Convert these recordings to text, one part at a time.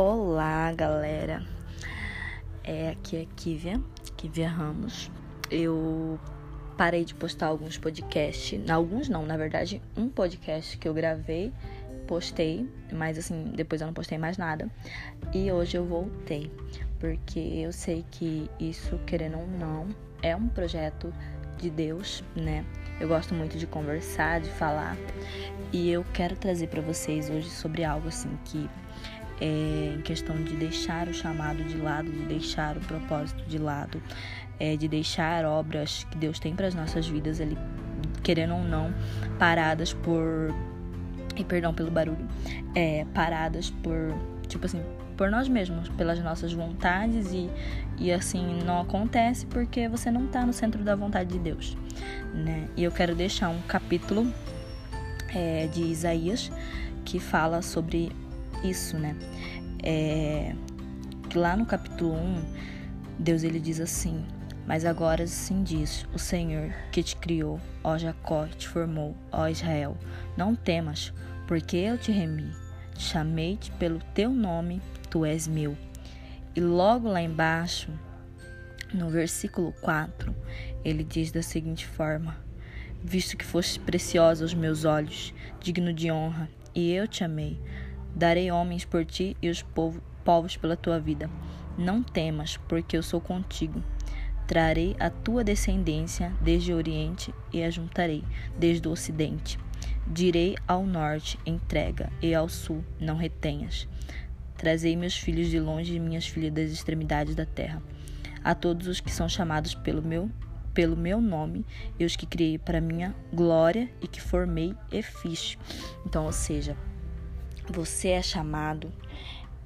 Olá, galera. É, aqui é Kivia, Kivia Ramos. Eu parei de postar alguns podcasts, alguns não, na verdade, um podcast que eu gravei, postei, mas assim, depois eu não postei mais nada. E hoje eu voltei, porque eu sei que isso, querendo ou não, é um projeto de Deus, né? Eu gosto muito de conversar, de falar, e eu quero trazer para vocês hoje sobre algo assim que é, em questão de deixar o chamado de lado, de deixar o propósito de lado, é, de deixar obras que Deus tem para as nossas vidas ali, querendo ou não, paradas por. E perdão pelo barulho, é, paradas por, tipo assim, por nós mesmos, pelas nossas vontades e, e assim não acontece porque você não está no centro da vontade de Deus, né? E eu quero deixar um capítulo é, de Isaías que fala sobre isso, né? É, lá no capítulo 1, Deus ele diz assim: Mas agora sim diz o Senhor que te criou, ó Jacó, que te formou, ó Israel: Não temas, porque eu te remi, chamei-te pelo teu nome, tu és meu. E logo lá embaixo, no versículo 4, ele diz da seguinte forma: Visto que foste preciosa aos meus olhos, digno de honra, e eu te amei, Darei homens por ti e os povo, povos pela tua vida. Não temas, porque eu sou contigo. Trarei a tua descendência desde o Oriente e a juntarei desde o Ocidente. Direi ao norte, entrega, e ao sul, não retenhas. Trazei meus filhos de longe e minhas filhas das extremidades da terra. A todos os que são chamados pelo meu pelo meu nome e os que criei para minha glória e que formei e fiz. Então, ou seja, você é chamado,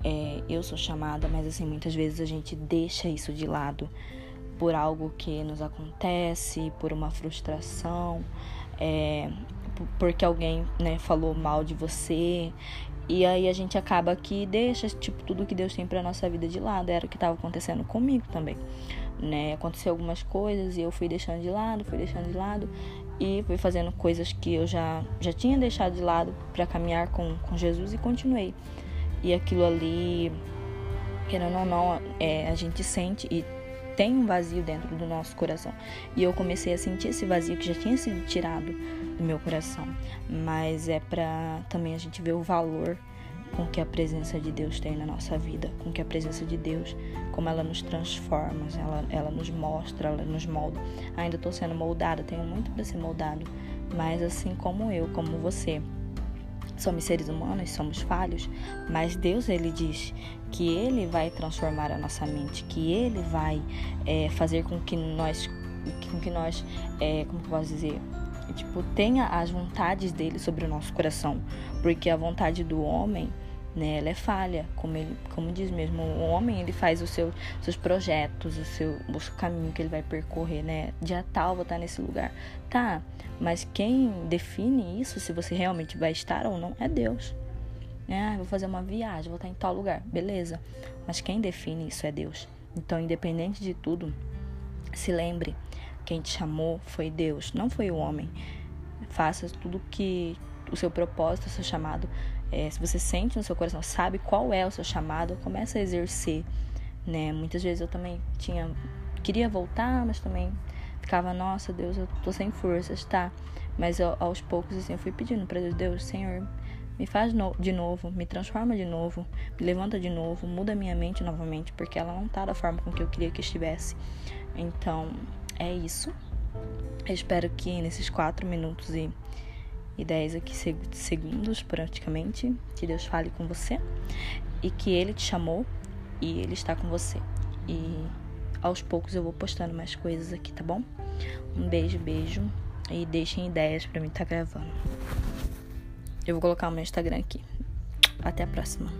é, eu sou chamada, mas assim, muitas vezes a gente deixa isso de lado por algo que nos acontece, por uma frustração, é, porque alguém né, falou mal de você. E aí a gente acaba que deixa tipo tudo que Deus tem para nossa vida de lado. Era o que estava acontecendo comigo também, né? Aconteceu algumas coisas e eu fui deixando de lado, fui deixando de lado e fui fazendo coisas que eu já, já tinha deixado de lado para caminhar com, com Jesus e continuei. E aquilo ali, querendo ou não, é, a gente sente e tem um vazio dentro do nosso coração. E eu comecei a sentir esse vazio que já tinha sido tirado do meu coração. Mas é para também a gente ver o valor com que a presença de Deus tem na nossa vida, com que a presença de Deus, como ela nos transforma, ela, ela nos mostra, ela nos molda. Ainda estou sendo moldada, tenho muito para ser moldado, mas assim como eu, como você, somos seres humanos, somos falhos, mas Deus ele diz que Ele vai transformar a nossa mente, que Ele vai é, fazer com que nós, com que nós, é, como posso dizer, tipo, tenha as vontades dele sobre o nosso coração. Porque a vontade do homem, né, ela é falha, como ele, como diz mesmo, o homem ele faz os seu, seus projetos, o seu, o caminho que ele vai percorrer, né? Dia tal vou estar nesse lugar. Tá, mas quem define isso, se você realmente vai estar ou não, é Deus. Ah, vou fazer uma viagem, vou estar em tal lugar. Beleza. Mas quem define isso é Deus. Então, independente de tudo, se lembre quem te chamou foi Deus, não foi o homem. Faça tudo que o seu propósito, o seu chamado. É, se você sente no seu coração, sabe qual é o seu chamado, começa a exercer, né? Muitas vezes eu também tinha queria voltar, mas também ficava, nossa, Deus, eu tô sem forças, tá? Mas eu, aos poucos assim, eu fui pedindo para Deus, Deus, Senhor, me faz de novo, me transforma de novo, me levanta de novo, muda minha mente novamente, porque ela não tá da forma com que eu queria que estivesse. Então, é isso. Eu espero que nesses 4 minutos e, e 10 aqui segundos, praticamente, que Deus fale com você e que Ele te chamou e Ele está com você. E aos poucos eu vou postando mais coisas aqui, tá bom? Um beijo, beijo e deixem ideias para mim estar tá gravando. Eu vou colocar o meu Instagram aqui. Até a próxima.